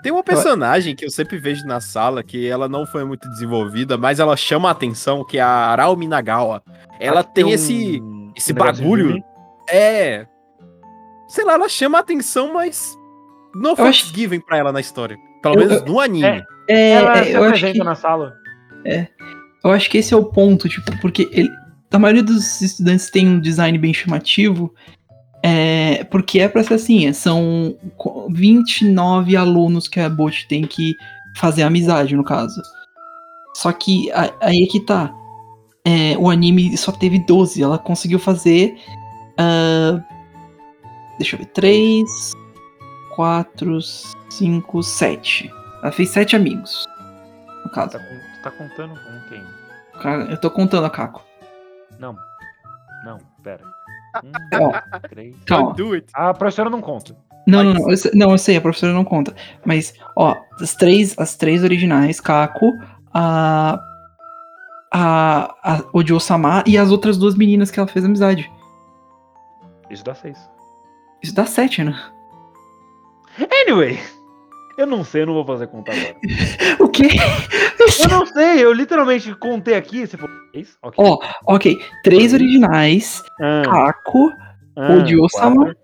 Tem uma personagem que eu sempre vejo na sala que ela não foi muito desenvolvida, mas ela chama a atenção, que é a Arao Minagawa. Ela tem um- esse. um esse de bagulho. É. Sei lá, ela chama a atenção, mas. Não Eu acho- foi given pra ela na história. Pelo Eu- menos no anime. é. é, Ela é, se eu, acho apresenta que, na sala. eu acho que esse é o ponto, tipo, porque ele, a maioria dos estudantes tem um design bem chamativo, é, porque é pra ser assim, é, são co- 29 alunos que a Bot tem que fazer amizade, no caso. Só que aí é que tá. É, o anime só teve 12, ela conseguiu fazer. ah, deixa eu ver, 3, 4, 5, 7. Ela fez 7 amigos. No caso. Tá, tá contando com quem? Eu tô contando a Caco. Não. Não, pera. Um, Ó, três. calma. Do it. A professora não conta. Não, não, não. Eu sei, não, eu sei, a professora não conta. Mas, ó, as três, as três originais, Caco, a. A. a Odio-sama e as outras duas meninas que ela fez amizade. Isso dá seis. Isso dá sete, né? Anyway. Eu não sei, eu não vou fazer conta agora. [LAUGHS] O quê? Eu não sei, eu literalmente contei aqui. Você falou seis? Ok. Ó, ok. Três originais, Ah, Caco, ah, Odio-sama,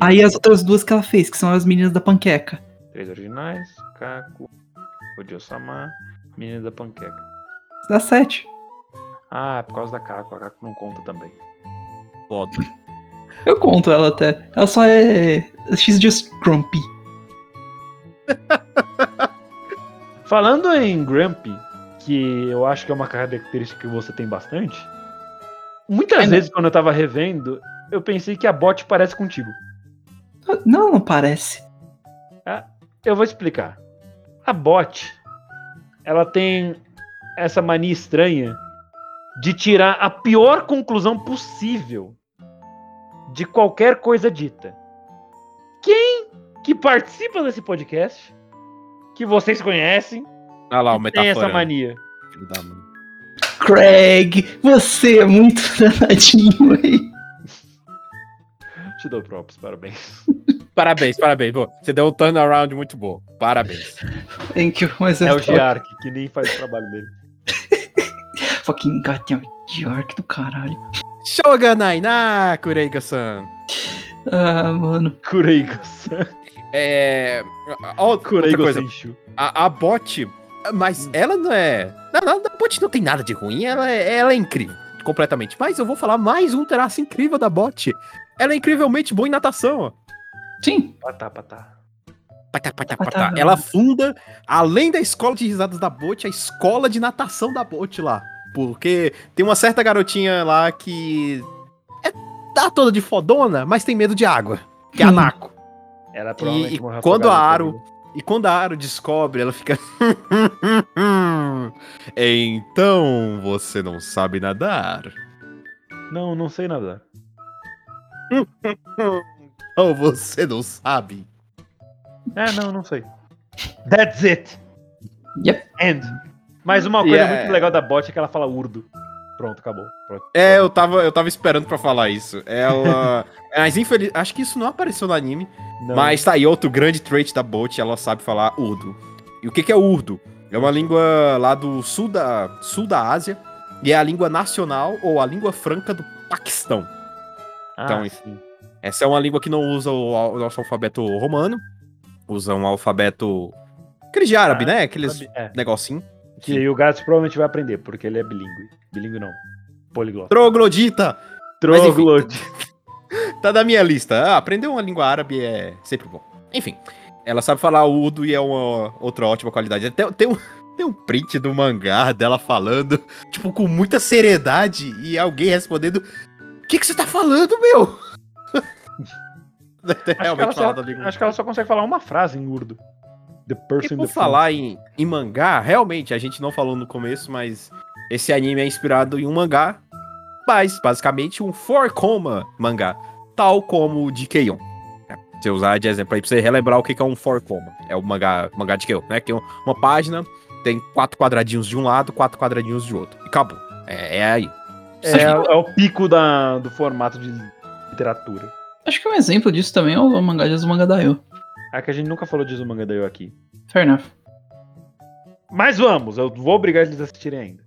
aí as outras duas que ela fez, que são as meninas da panqueca. Três originais, Kaku, Odio-sama, Menina da Panqueca. Dá sete. Ah, é por causa da Kaku, a Kaku não conta também. Foda. Eu conto ela até. Ela só é. She's just grumpy. [LAUGHS] Falando em Grumpy, que eu acho que é uma característica que você tem bastante, muitas É, vezes quando eu tava revendo, eu pensei que a bot parece contigo. Não, não parece. Eu vou explicar. A bot, ela tem essa mania estranha de tirar a pior conclusão possível de qualquer coisa dita. Quem que participa desse podcast, que vocês conhecem, Olha lá, o tem essa mania? Filho da mãe. Craig, você é muito danadinho aí. Te dou props, parabéns. Parabéns, parabéns. Pô, você deu um turnaround muito bom. Parabéns. Thank you, mas É o Giark, que nem faz o trabalho dele. [LAUGHS] Fucking goddamn York do caralho. Shogunai na Kureiga-san. Ah, mano. Kureiga-san. É. Ó, outra coisa. A, a bot. Mas ela não é. Não, a bot não tem nada de ruim. Ela é, ela é incrível. Completamente. Mas eu vou falar mais um traço incrível da bot. Ela é incrivelmente boa em natação, ó. Sim. Patá, patá. Patá, patá, Patá. patá. Ela funda, além da escola de risadas da Bot, a escola de natação da Bot lá. Porque tem uma certa garotinha lá que é, tá toda de fodona, mas tem medo de água. Que é a Hum. Nako. Ela provavelmente e morreu quando a Aro-. E quando a Aro descobre, ela fica. [LAUGHS] então você não sabe nadar. Não, não sei nada. [LAUGHS] Então você não sabe. É, não, não sei. That's it. Yep. End. Mas uma coisa Yeah. muito legal da bot é que ela fala urdo. Pronto, acabou. Pronto. É, eu tava, eu tava esperando pra falar isso. Ela. [LAUGHS] Mas infeliz... Acho que isso não apareceu no anime. Não. Mas tá aí outro grande trait da Bolt, ela sabe falar urdo. E o que que é urdo? É uma língua lá do sul da, sul da Ásia e é a língua nacional ou a língua franca do Paquistão. Ah, então, sim. Essa é uma língua que não usa o, o nosso alfabeto romano, usa um alfabeto aquele de árabe, Ah, né? Aqueles é. negocinho. Que o Gats provavelmente vai aprender, porque ele é bilíngue. Bilíngue não. Poliglota. Troglodita! Troglode. [LAUGHS] Tá da minha lista. Ah, aprender uma língua árabe é sempre bom. Enfim, ela sabe falar urdo e é uma outra ótima qualidade. Tem, tem, um, [LAUGHS] tem um print do mangá dela falando, tipo, com muita seriedade e alguém respondendo: O que, que você tá falando, meu? Deve [LAUGHS] ter Acho que, só, acho que ela só consegue falar uma frase em urdo. The E person in por the falar em, em mangá, realmente, a gente não falou no começo, mas esse anime é inspirado em um mangá, mas basicamente um 4-coma mangá, tal como o de Keion. É, Se eu usar de exemplo aí pra você relembrar o que é um 4-coma. É o mangá, mangá de Keion, né? Que é uma página, tem quatro quadradinhos de um lado, quatro quadradinhos de outro. E acabou. É, é aí. É, é o pico da, do formato de literatura. Acho que um exemplo disso também é o mangá de Azumanga Daioh. É que a gente nunca falou de Zumanga Daioh aqui. Fair enough. Mas vamos, eu vou obrigar eles a assistirem ainda.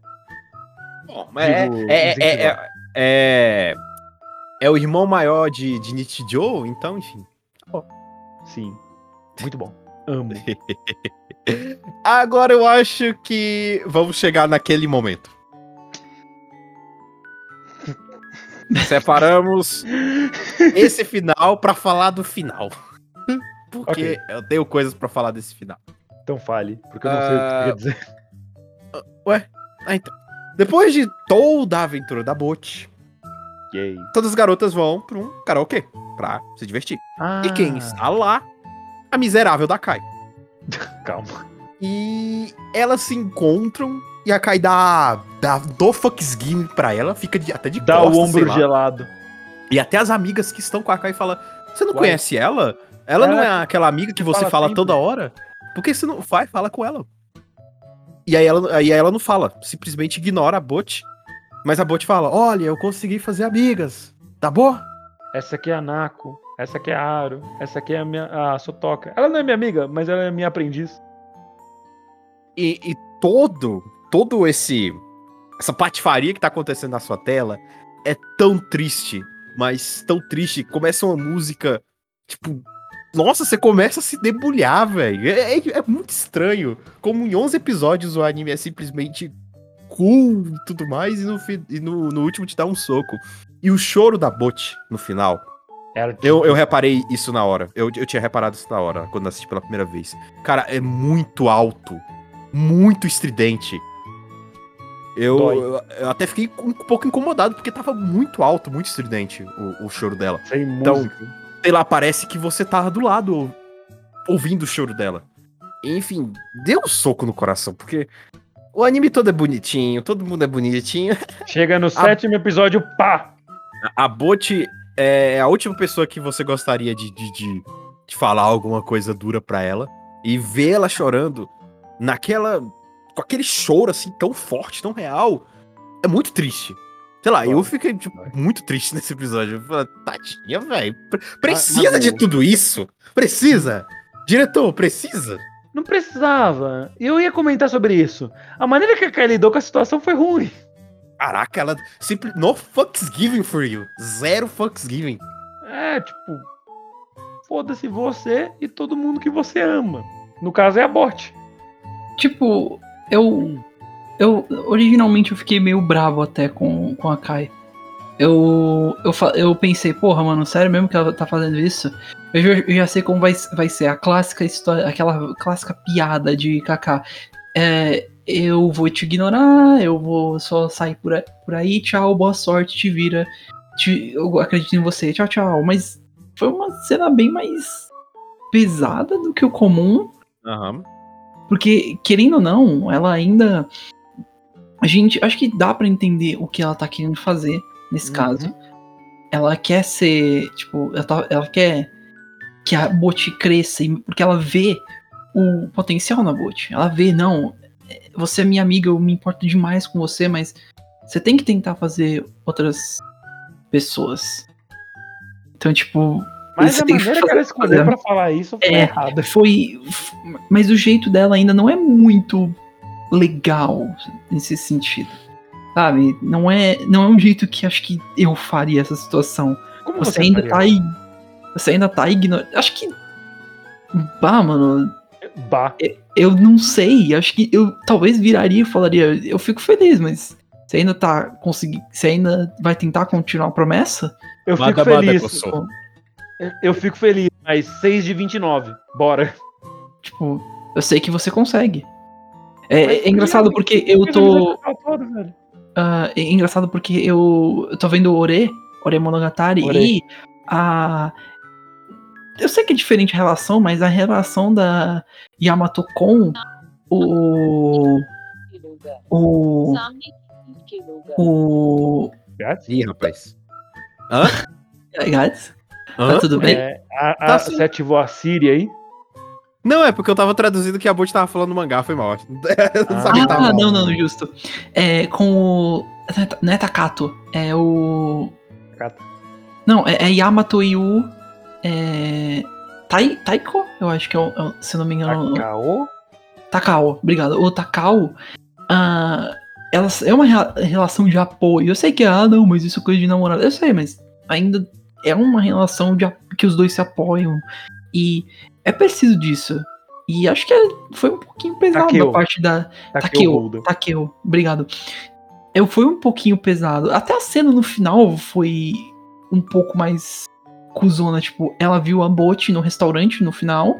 Bom, é, Digo, é, é, é, é, é o irmão maior de, de Nichijou, então, enfim. Sim. Muito bom. Amo. [LAUGHS] Agora eu acho que vamos chegar naquele momento. [LAUGHS] Separamos esse final pra falar do final. Porque Ok. eu tenho coisas pra falar desse final. Então fale, porque eu não sei o que Ah, quer dizer. [LAUGHS] Ah, então. Depois de toda a aventura da Bote, todas as garotas vão pra um karaokê pra se divertir. Ah, E quem está lá? A miserável da Kai. [LAUGHS] Calma. E elas se encontram e a Kai dá, dá do fucks game pra ela, fica de- até de Dá costas, o ombro gelado. E até as amigas que estão com a Kai falam: Você não Uai. conhece ela? Ela não é aquela amiga que você fala fala sempre." toda hora? Por que você não vai? Fala com ela. E aí ela, aí ela não fala, simplesmente ignora a Bot. Mas a Bot fala: Olha, eu consegui fazer amigas. Tá bom? Essa aqui é a Nako. Essa aqui é a Aro. Essa aqui é a minha a Sotoka. Ela não é minha amiga, mas ela é minha aprendiz. E, e todo, todo esse essa patifaria que tá acontecendo na sua tela é tão triste, mas tão triste. Começa uma música, tipo, nossa, você começa a se debulhar, velho. É, é- é muito estranho. Como em 11 episódios o anime é simplesmente cool e tudo mais, e no, e no, no último te dá um soco. E o choro da Bot no final. Eu, eu reparei isso na hora. Eu, eu tinha reparado isso na hora, quando assisti pela primeira vez. Cara, é muito alto. Muito estridente. Eu, eu, eu até fiquei um pouco incomodado, porque tava muito alto, muito estridente o, o choro dela. Sem Então, música. Sei lá, parece que você tava do lado ou- ouvindo o choro dela. Enfim, deu um soco no coração, porque o anime todo é bonitinho, todo mundo é bonitinho. [LAUGHS] Chega no sétimo episódio, pá! A a Bot é a última pessoa que você gostaria de, de, de, de falar alguma coisa dura pra ela. E ver ela chorando naquela. com aquele choro assim tão forte, tão real. É muito triste. Sei lá, eu fiquei tipo, muito triste [LAUGHS] nesse episódio. Tadinha, velho. pre- Precisa mas de tudo isso? Precisa? Diretor, precisa? Não precisava. Eu ia comentar sobre isso. A maneira que a Kylie lidou com a situação foi ruim. Caraca, ela simples. No fucks given for you. Zero fucks given. É, tipo. Foda-se você e todo mundo que você ama. No caso é a bot. Tipo, eu. Eu. Originalmente eu fiquei meio bravo até com, com a Kai. Eu, eu, eu pensei, porra, mano, sério mesmo que ela tá fazendo isso? Eu já, eu já sei como vai, vai ser a clássica história, aquela clássica piada de Kaká. É, eu vou te ignorar, eu vou só sair por aí, por aí tchau, boa sorte, te vira. te- eu acredito em você, tchau, tchau. Mas foi uma cena bem mais pesada do que o comum. Aham. Porque, querendo ou não, ela ainda. A gente. Acho que dá pra entender o que ela tá querendo fazer nesse Uhum. caso. Ela quer ser. Tipo, ela, tá- ela quer que a bot cresça, porque ela vê o potencial na bot. Ela vê, não, você é minha amiga, eu me importo demais com você, mas você tem que tentar fazer outras pessoas. Então, tipo. Mas a maneira que ela escolheu pra falar isso foi É. errada. foi. Mas o jeito dela ainda não é muito legal nesse sentido. Sabe? Não é, não é um jeito que acho que eu faria essa situação. Como Você, ainda faria? tá aí. Você ainda tá ignorando. Acho que. Bah, mano. Bah. Eu não sei. Acho que eu talvez viraria e falaria. Eu fico feliz, mas. Você ainda tá conseguindo. Você ainda vai tentar continuar a promessa? Eu fico manda, feliz. Kosso. Tipo, Eu- Eu fico feliz, mas 6 de 29. Bora. tipo, eu sei que você consegue. É, Mas é engraçado porque eu tô. Ah, é engraçado porque eu, tô vendo o Ore, Ore Monogatari, Ore. e a. Eu sei que é diferente a relação, mas a relação da Yamato com o. O. O. Gats? Ih, rapaz. Hã? tá tudo bem? É, a, a, Tá você ativou a Siri aí? Não, é porque eu tava traduzindo que a Bot tava falando mangá, foi mal. [LAUGHS] Não sabia Ah, mal. não, não, justo. É com o. não é Não é Takato, é o. Takato. Não, é, é Yamato e o. É. Tai, Taiko? Eu acho que é o. é o- Se eu não me engano. Takao? Takao, obrigado. O Takao, ah, ela é uma rea- relação de apoio. Eu sei que, ah, não, mas isso é coisa de namorado. Eu sei, mas ainda é uma relação de, que os dois se apoiam. E é preciso disso. E acho que é- foi um pouquinho pesado Takeo. da parte da. Takeo Takeo, obrigado. Eu foi um pouquinho pesado. Até a cena no final foi um pouco mais cuzona. Tipo, ela viu a Bot no restaurante no final,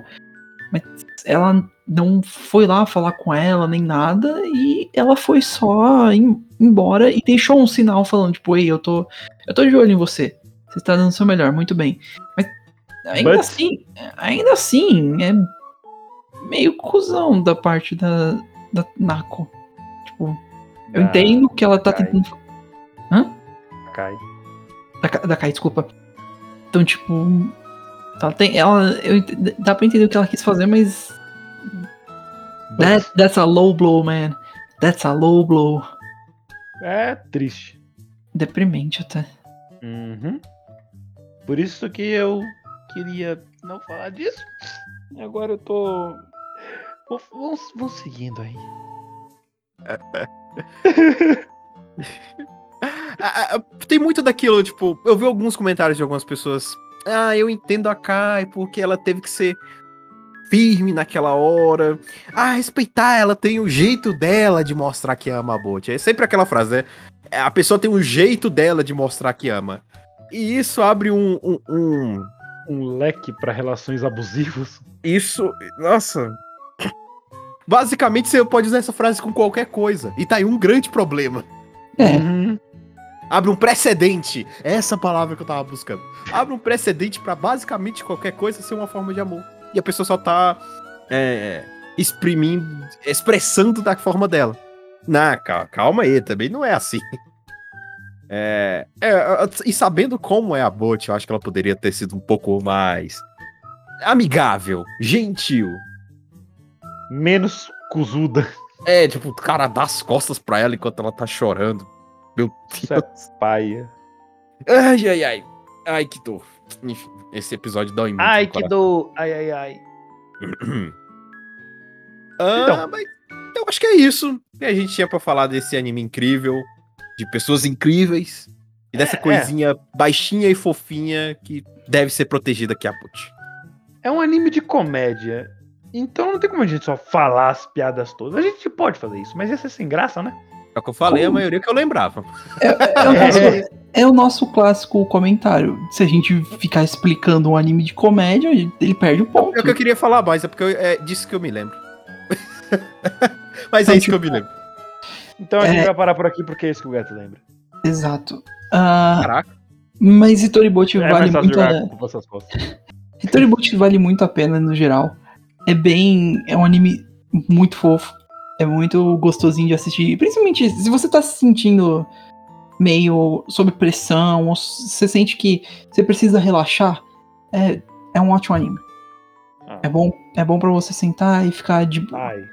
mas ela não foi lá falar com ela nem nada. E ela foi só em- embora e deixou um sinal falando, tipo, ei, eu tô, eu tô de olho em você. Você tá dando o seu melhor, muito bem. Mas ainda But- assim, ainda assim, é meio cuzão da parte da, da Nako. Tipo, eu Da entendo que ela tá Kai. tentando. Kai. Da, da Kai, desculpa. Então, tipo. Ela tem. Ela. Eu, dá pra entender o que ela quis fazer, mas. That, that's a low blow, man. That's a low blow. É triste. Deprimente até. Uhum. Por isso que eu queria não falar disso. Agora eu tô. Vamos, seguindo aí. [LAUGHS] Ah, ah, Tem muito daquilo, tipo, eu vi alguns comentários de algumas pessoas. Ah, eu entendo a Kai porque ela teve que ser firme naquela hora. Ah, respeitar, ela tem o jeito dela de mostrar que ama a Bot. É sempre aquela frase, né? A pessoa tem um jeito dela de mostrar que ama. E isso abre um. um- um- Um leque pra relações abusivas. Isso. Nossa. Basicamente, você pode usar essa frase com qualquer coisa. E tá aí um grande problema. É. Uhum. Abre um precedente. É essa palavra que eu tava buscando. Abre um precedente pra basicamente qualquer coisa ser uma forma de amor. E a pessoa só tá é, exprimindo, expressando da forma dela. Calma, calma aí, também não é assim. É, é, e sabendo como é a Bot, eu acho que ela poderia ter sido um pouco mais amigável, gentil. Menos cuzuda. É, tipo, o cara dá as costas pra ela enquanto ela tá chorando. Meu é Deus. paia. Ai, ai, ai. Ai, que dor. Enfim, esse episódio dói muito. Ai, que dor. Ai, ai, ai. Ah, Então. mas eu acho que é isso que a gente tinha pra falar desse anime incrível. De pessoas incríveis e dessa É, coisinha baixinha e fofinha que deve ser protegida aqui a Butch. É um anime de comédia. Então não tem como a gente só falar as piadas todas. A gente pode fazer isso, mas ia ser sem graça, né? É o que eu falei, Como? a maioria que eu lembrava. É, é o nosso, é o nosso clássico comentário. Se a gente ficar explicando um anime de comédia, ele perde o ponto. É o que eu queria falar mais, é porque eu- é disso que eu me lembro. [LAUGHS] Mas é Então, isso que eu tipo, me lembro. Então a gente É. vai parar por aqui porque é isso que o gato lembra. Exato. Ah, Caraca. mas Hitoribot É vale muito a... com essas costas. [LAUGHS] Hitoribot vale muito a pena no geral. É bem. É um anime muito fofo. É muito gostosinho de assistir. Principalmente se você tá se sentindo meio sob pressão, ou se você sente que você precisa relaxar. É, é um ótimo anime. Ah. É bom, é bom para você sentar e ficar de. Ai.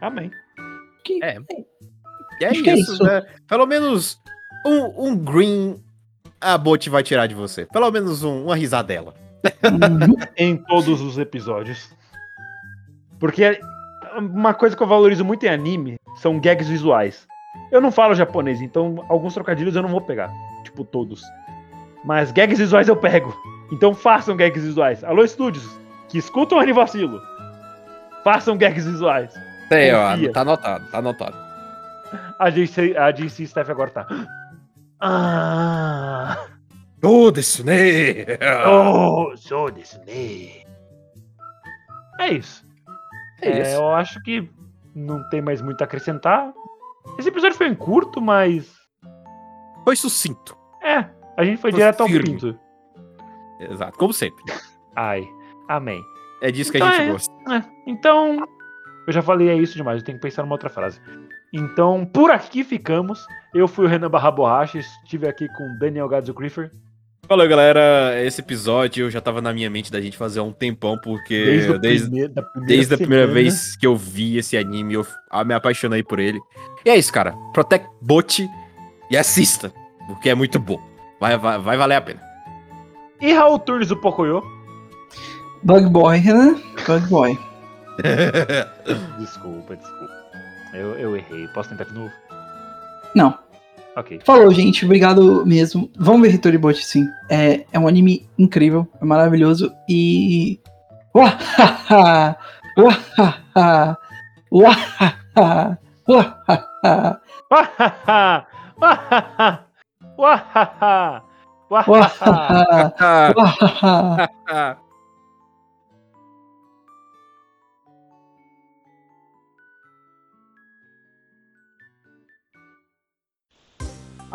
Amém. Que- É. É Acho que é isso, isso. né? Pelo menos um, um green a Bot vai tirar de você. Pelo menos um, uma risadela. [LAUGHS] Em todos os episódios. Porque uma coisa que eu valorizo muito em anime são gags visuais. Eu não falo japonês, então alguns trocadilhos eu não vou pegar. Tipo, todos. Mas gags visuais eu pego. Então façam gags visuais. Alô, estúdios, que escutam o Anivacilo. Façam gags visuais. É, Confia. ó, tá anotado, tá anotado. A DC, a DC Staff agora tá. Ah, né? oh, sou desse né? É isso. É É, isso. eu acho que não tem mais muito a acrescentar. Esse episódio foi em curto, mas. Foi sucinto. É, a gente foi Foi direto ao firme. pinto. Exato, como sempre. Ai, amém. É disso que Então a gente é. gosta. É, então, eu já falei é isso demais, eu tenho que pensar numa outra frase. Então, por aqui ficamos. Eu fui o Renan Barra Borracha, estive aqui com Daniel Gadzo. Falou, galera. Esse episódio já tava na minha mente da gente fazer há um tempão, porque Desde, desde, primeiro- da primeira, desde a primeira vez que eu vi esse anime, eu ah, me apaixonei por ele. E é isso, cara. Protect Bot e assista, porque é muito bom. Vai, vai, vai valer a pena. E Raul Turnes do Pocoyo. Bug Boy, né? Bug Boy. Desculpa, desculpa. Eu, eu errei. Posso tentar de novo? Não. Ok. Falou, gente. Obrigado mesmo. Vamos ver Hitoribot, sim. É, é um anime incrível, é maravilhoso e. Uahaha! Uahaha! Uahaha! Uahaha! Wahaha! Wahaha! Wahaha! Wahaha! Uahaha! Ah, Uahaha!